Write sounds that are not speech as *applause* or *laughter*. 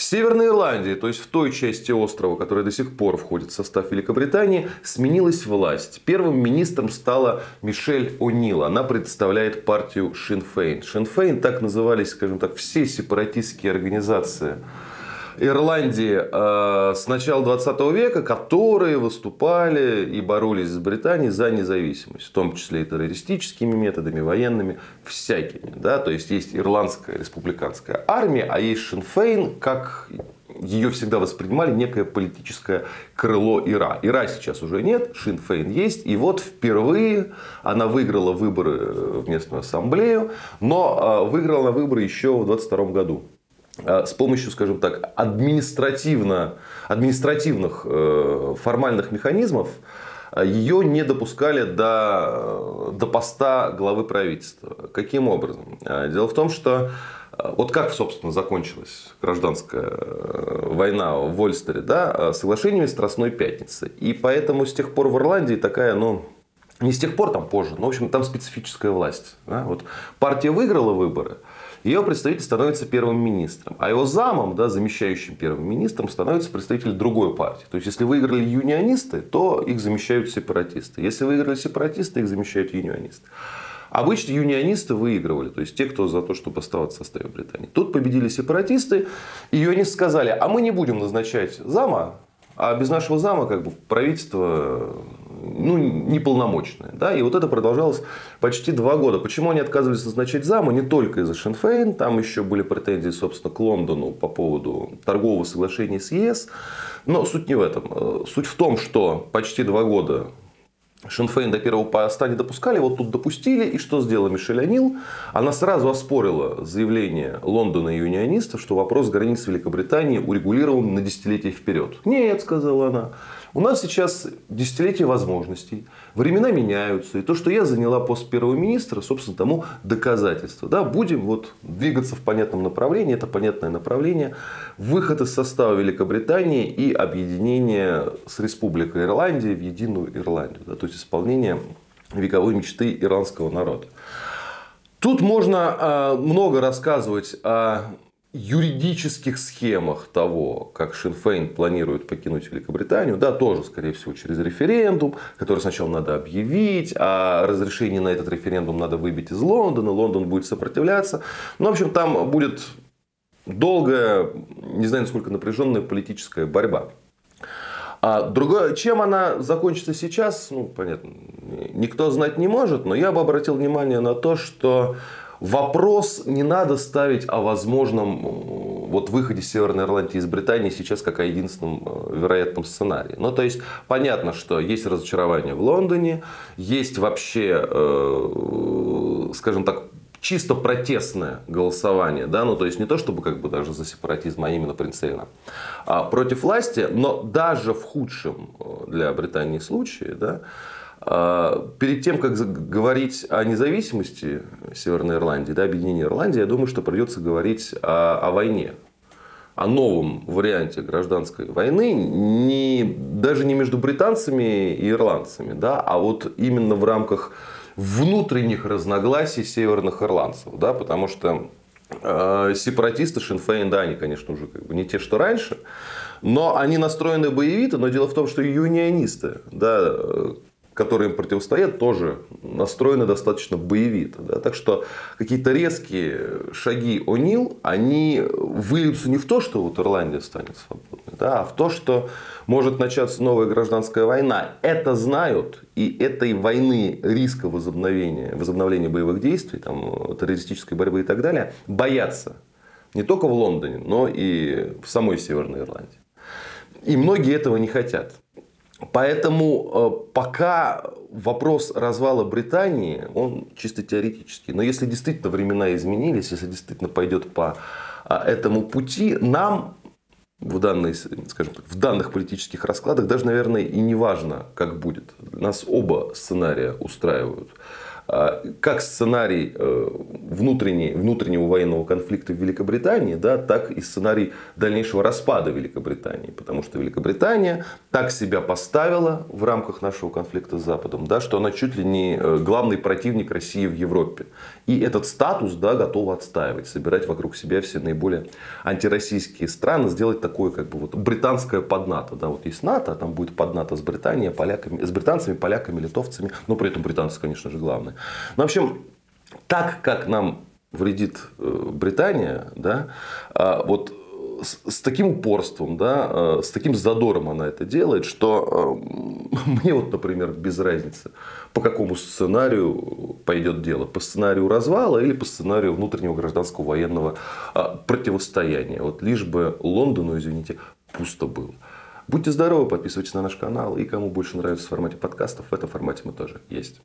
В Северной Ирландии, то есть в той части острова, которая до сих пор входит в состав Великобритании, сменилась власть. Первым министром стала Мишель О'Нил. Она представляет партию Шинфейн. Шинфейн так назывались, скажем так, все сепаратистские организации Ирландии э, с начала 20 века, которые выступали и боролись с Британией за независимость, в том числе и террористическими методами, военными, всякими. Да? То есть есть ирландская республиканская армия, а есть Шинфейн, как ее всегда воспринимали некое политическое крыло Ира. Ира сейчас уже нет, Шинфейн есть. И вот впервые она выиграла выборы в местную ассамблею, но э, выиграла на выборы еще в 22 году. Э, с помощью, скажем так, административно, административных э, формальных механизмов э, ее не допускали до, до поста главы правительства. Каким образом? Дело в том, что вот как, собственно, закончилась гражданская война в Вольстере, да, соглашениями Страстной Пятницы. И поэтому с тех пор в Ирландии такая, ну, не с тех пор, там позже, но, в общем, там специфическая власть. Да? Вот партия выиграла выборы, ее представитель становится первым министром. А его замом, да, замещающим первым министром, становится представитель другой партии. То есть, если выиграли юнионисты, то их замещают сепаратисты. Если выиграли сепаратисты, их замещают юнионисты. Обычно юнионисты выигрывали, то есть те, кто за то, чтобы оставаться в составе Британии. Тут победили сепаратисты, и юнионисты сказали, а мы не будем назначать зама, а без нашего зама как бы правительство ну, неполномочное. Да? И вот это продолжалось почти два года. Почему они отказывались назначать зама? Не только из-за Шенфейн. Там еще были претензии, собственно, к Лондону по поводу торгового соглашения с ЕС. Но суть не в этом. Суть в том, что почти два года Шинфейн до первого поста не допускали, вот тут допустили, и что сделала Мишель Анил? Она сразу оспорила заявление Лондона и юнионистов, что вопрос границ Великобритании урегулирован на десятилетия вперед. Нет, сказала она, у нас сейчас десятилетие возможностей, времена меняются, и то, что я заняла пост первого министра, собственно, тому доказательство. Да, будем вот двигаться в понятном направлении, это понятное направление, выход из состава Великобритании и объединение с Республикой Ирландия в единую Ирландию, да, то есть исполнение вековой мечты ирландского народа. Тут можно э, много рассказывать о юридических схемах того, как Шинфейн планирует покинуть Великобританию, да, тоже, скорее всего, через референдум, который сначала надо объявить, а разрешение на этот референдум надо выбить из Лондона, Лондон будет сопротивляться. Ну, в общем, там будет долгая, не знаю, насколько напряженная политическая борьба. А другое, чем она закончится сейчас, ну, понятно, никто знать не может, но я бы обратил внимание на то, что Вопрос не надо ставить о возможном вот, выходе Северной Ирландии из Британии сейчас как о единственном э, вероятном сценарии. Ну, то есть, понятно, что есть разочарование в Лондоне, есть вообще, э, скажем так, чисто протестное голосование, да, ну то есть не то чтобы как бы даже за сепаратизм, а именно прицельно а против власти, но даже в худшем э, для Британии случае, да, а, перед тем, как говорить о независимости Северной Ирландии, да, объединении Ирландии, я думаю, что придется говорить о, о войне, о новом варианте гражданской войны, не, даже не между британцами и ирландцами, да, а вот именно в рамках внутренних разногласий северных ирландцев, да, потому что э, сепаратисты Шинфейн, да, они, конечно, уже как бы не те, что раньше, но они настроены боевито, но дело в том, что юнионисты, да, которые им противостоят, тоже настроены достаточно боевито. Да? Так что какие-то резкие шаги О'Нил, они выльются не в то, что вот Ирландия станет свободной, да, а в то, что может начаться новая гражданская война. Это знают, и этой войны риска возобновления, возобновления боевых действий, там, террористической борьбы и так далее, боятся. Не только в Лондоне, но и в самой Северной Ирландии. И многие этого не хотят. Поэтому э, пока вопрос развала Британии, он чисто теоретический. Но если действительно времена изменились, если действительно пойдет по а, этому пути, нам в, данной, скажем так, в данных политических раскладах даже, наверное, и не важно, как будет. Нас оба сценария устраивают. А, как сценарий э, внутренней, внутреннего военного конфликта в Великобритании, да, так и сценарий дальнейшего распада Великобритании. Потому что Великобритания так себя поставила в рамках нашего конфликта с Западом, да, что она чуть ли не э, главный противник России в Европе. И этот статус да, готова отстаивать, собирать вокруг себя все наиболее антироссийские страны, сделать такое как бы вот британское поднато. Да, вот есть НАТО, а там будет поднато с Британией, поляками, с британцами, поляками, литовцами, но при этом британцы, конечно же, главные. Ну, в общем, так как нам вредит э, Британия, да, а вот с, с таким упорством, да, э, с таким задором она это делает, что э, *laughs* мне вот, например, без разницы, по какому сценарию пойдет дело. По сценарию развала или по сценарию внутреннего гражданского военного противостояния. Вот лишь бы Лондону, извините, пусто было. Будьте здоровы, подписывайтесь на наш канал. И кому больше нравится в формате подкастов, в этом формате мы тоже есть.